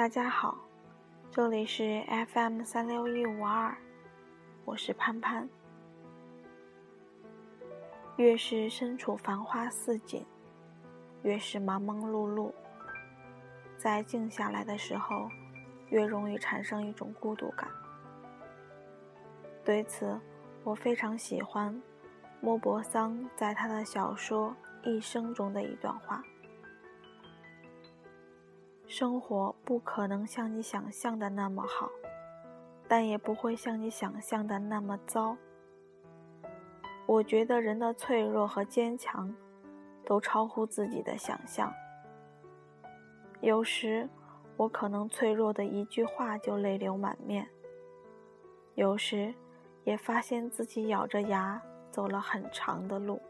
大家好，这里是 FM 三六一五二，我是潘潘。越是身处繁花似锦，越是忙忙碌碌，在静下来的时候，越容易产生一种孤独感。对此，我非常喜欢莫泊桑在他的小说《一生》中的一段话。生活不可能像你想象的那么好，但也不会像你想象的那么糟。我觉得人的脆弱和坚强，都超乎自己的想象。有时，我可能脆弱的一句话就泪流满面；有时，也发现自己咬着牙走了很长的路。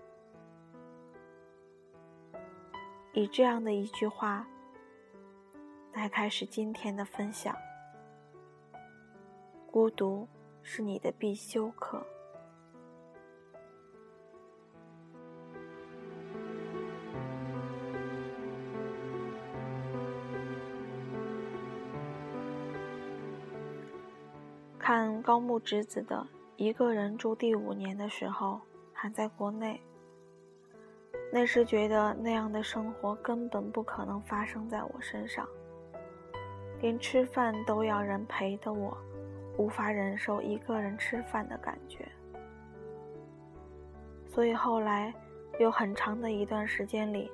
以这样的一句话。来开始今天的分享。孤独是你的必修课。看高木直子的《一个人住第五年》的时候，还在国内。那时觉得那样的生活根本不可能发生在我身上。连吃饭都要人陪的我，无法忍受一个人吃饭的感觉，所以后来有很长的一段时间里，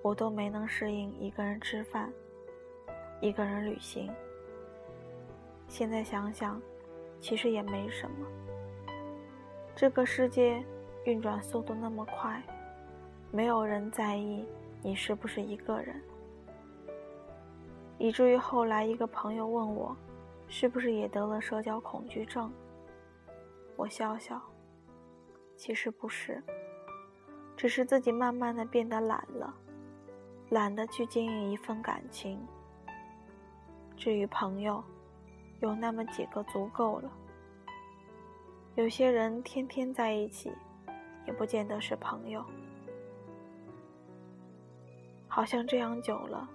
我都没能适应一个人吃饭，一个人旅行。现在想想，其实也没什么。这个世界运转速度那么快，没有人在意你是不是一个人。以至于后来，一个朋友问我，是不是也得了社交恐惧症？我笑笑，其实不是，只是自己慢慢的变得懒了，懒得去经营一份感情。至于朋友，有那么几个足够了。有些人天天在一起，也不见得是朋友。好像这样久了。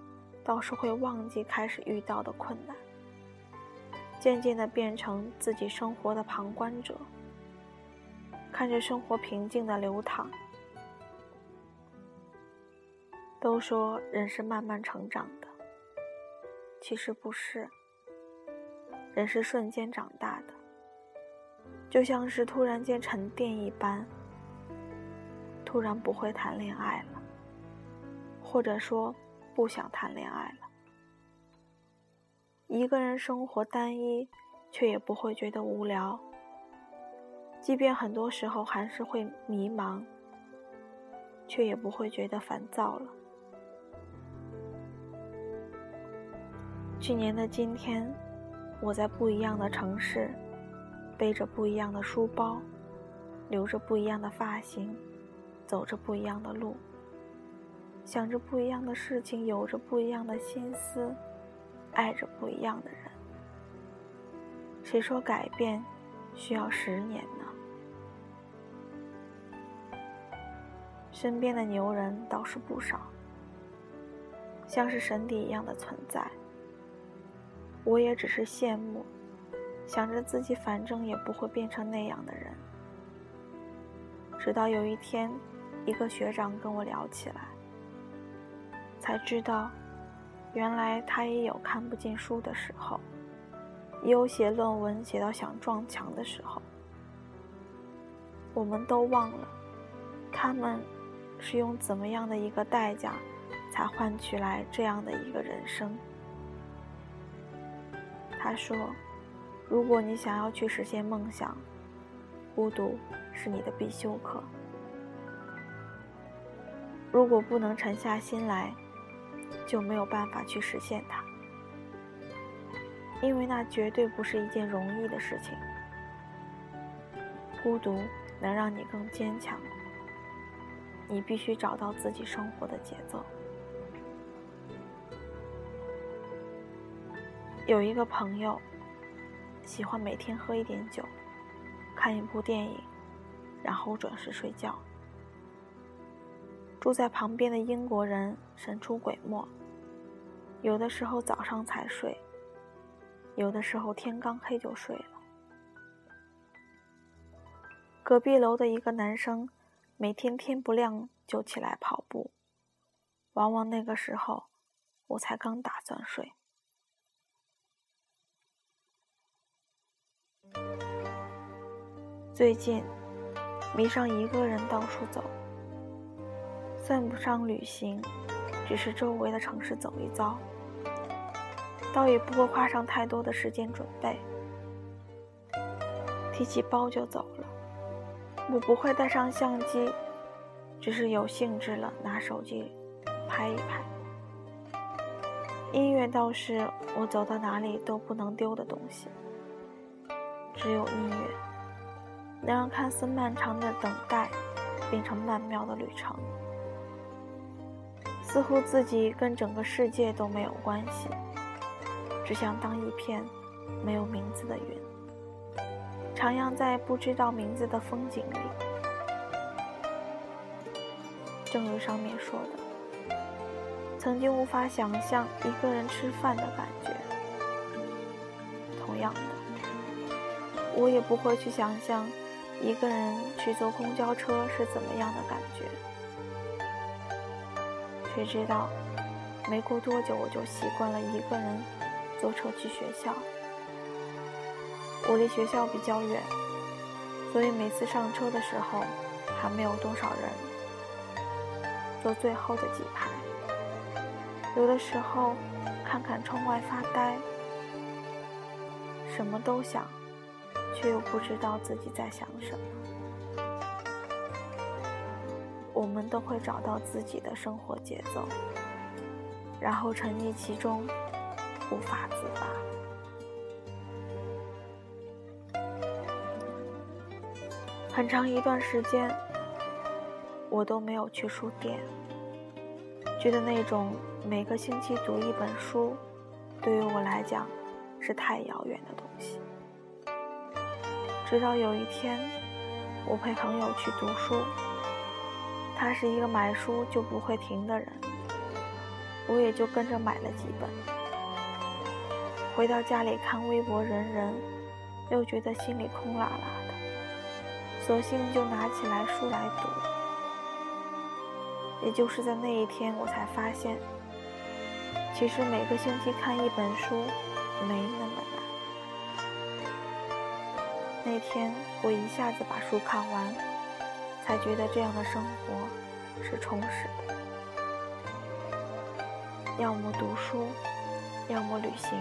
倒是会忘记开始遇到的困难，渐渐的变成自己生活的旁观者，看着生活平静的流淌。都说人是慢慢成长的，其实不是，人是瞬间长大的，就像是突然间沉淀一般，突然不会谈恋爱了，或者说。不想谈恋爱了，一个人生活单一，却也不会觉得无聊。即便很多时候还是会迷茫，却也不会觉得烦躁了。去年的今天，我在不一样的城市，背着不一样的书包，留着不一样的发型，走着不一样的路。想着不一样的事情，有着不一样的心思，爱着不一样的人。谁说改变需要十年呢？身边的牛人倒是不少，像是神邸一样的存在。我也只是羡慕，想着自己反正也不会变成那样的人。直到有一天，一个学长跟我聊起来。才知道，原来他也有看不进书的时候，也有写论文写到想撞墙的时候。我们都忘了，他们是用怎么样的一个代价，才换取来这样的一个人生。他说：“如果你想要去实现梦想，孤独是你的必修课。如果不能沉下心来。”就没有办法去实现它，因为那绝对不是一件容易的事情。孤独能让你更坚强，你必须找到自己生活的节奏。有一个朋友，喜欢每天喝一点酒，看一部电影，然后准时睡觉。住在旁边的英国人神出鬼没。有的时候早上才睡，有的时候天刚黑就睡了。隔壁楼的一个男生，每天天不亮就起来跑步，往往那个时候，我才刚打算睡。最近，迷上一个人到处走，算不上旅行，只是周围的城市走一遭，倒也不会花上太多的时间准备。提起包就走了，我不会带上相机，只是有兴致了拿手机拍一拍。音乐倒是我走到哪里都不能丢的东西，只有音乐。能让看似漫长的等待变成曼妙的旅程，似乎自己跟整个世界都没有关系，只想当一片没有名字的云，徜徉在不知道名字的风景里。正如上面说的，曾经无法想象一个人吃饭的感觉，同样的，我也不会去想象。一个人去坐公交车是怎么样的感觉？谁知道，没过多久我就习惯了一个人坐车去学校。我离学校比较远，所以每次上车的时候还没有多少人，坐最后的几排。有的时候看看窗外发呆，什么都想。却又不知道自己在想什么。我们都会找到自己的生活节奏，然后沉溺其中，无法自拔。很长一段时间，我都没有去书店，觉得那种每个星期读一本书，对于我来讲是太遥远的东西。直到有一天，我陪朋友去读书，他是一个买书就不会停的人，我也就跟着买了几本。回到家里看微博人人，又觉得心里空落落的，索性就拿起来书来读。也就是在那一天，我才发现，其实每个星期看一本书，没那么难。那天我一下子把书看完，才觉得这样的生活是充实的。要么读书，要么旅行，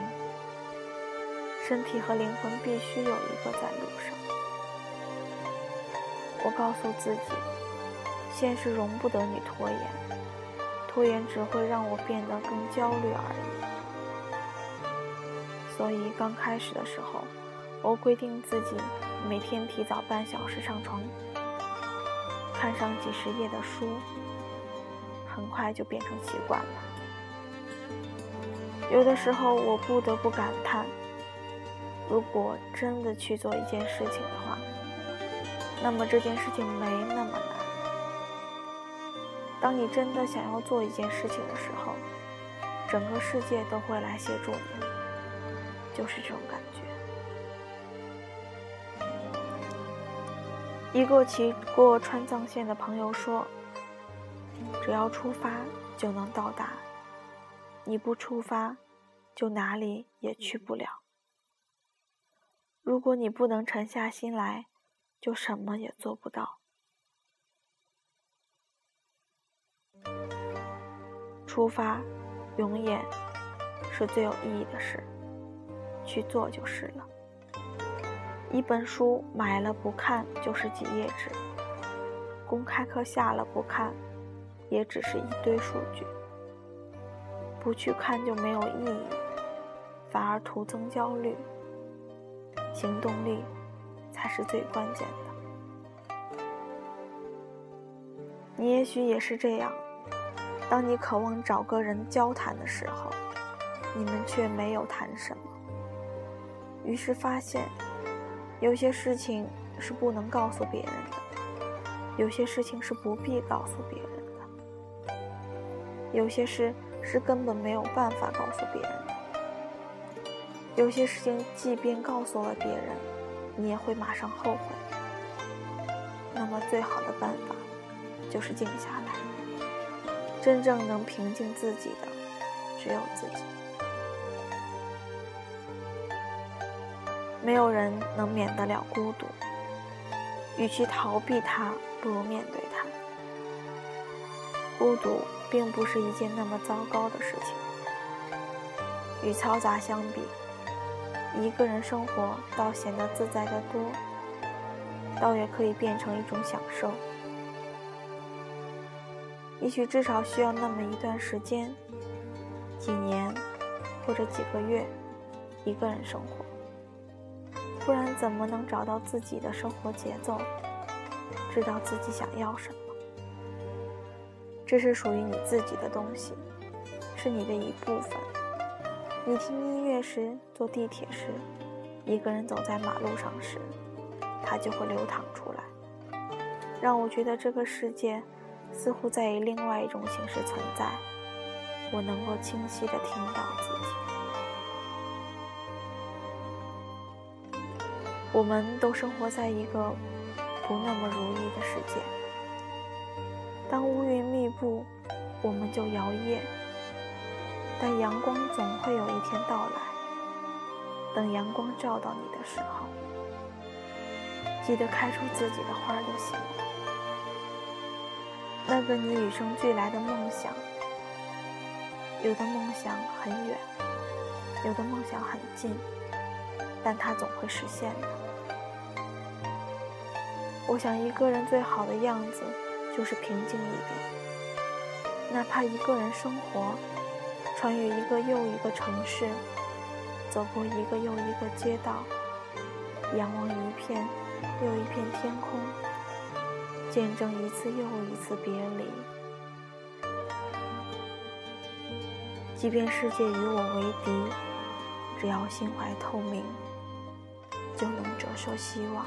身体和灵魂必须有一个在路上。我告诉自己，现实容不得你拖延，拖延只会让我变得更焦虑而已。所以刚开始的时候。我规定自己每天提早半小时上床，看上几十页的书，很快就变成习惯了。有的时候，我不得不感叹：如果真的去做一件事情的话，那么这件事情没那么难。当你真的想要做一件事情的时候，整个世界都会来协助你，就是这种感觉。一个骑过川藏线的朋友说：“只要出发就能到达，你不出发，就哪里也去不了。如果你不能沉下心来，就什么也做不到。出发，永远是最有意义的事，去做就是了。”一本书买了不看就是几页纸，公开课下了不看，也只是一堆数据。不去看就没有意义，反而徒增焦虑。行动力才是最关键的。你也许也是这样，当你渴望找个人交谈的时候，你们却没有谈什么，于是发现。有些事情是不能告诉别人的，有些事情是不必告诉别人的，有些事是根本没有办法告诉别人的。有些事情，即便告诉了别人，你也会马上后悔。那么，最好的办法就是静下来。真正能平静自己的，只有自己。没有人能免得了孤独，与其逃避它，不如面对它。孤独并不是一件那么糟糕的事情。与嘈杂相比，一个人生活倒显得自在得多，倒也可以变成一种享受。也许至少需要那么一段时间，几年或者几个月，一个人生活。不然怎么能找到自己的生活节奏，知道自己想要什么？这是属于你自己的东西，是你的一部分。你听音乐时，坐地铁时，一个人走在马路上时，它就会流淌出来，让我觉得这个世界似乎在以另外一种形式存在。我能够清晰地听到自己。我们都生活在一个不那么如意的世界。当乌云密布，我们就摇曳；但阳光总会有一天到来。等阳光照到你的时候，记得开出自己的花就行。那个你与生俱来的梦想，有的梦想很远，有的梦想很近，但它总会实现的。我想，一个人最好的样子。就是平静一点，哪怕一个人生活，穿越一个又一个城市，走过一个又一个街道，仰望一片又一片天空，见证一次又一次别离。即便世界与我为敌，只要心怀透明，就能折射希望。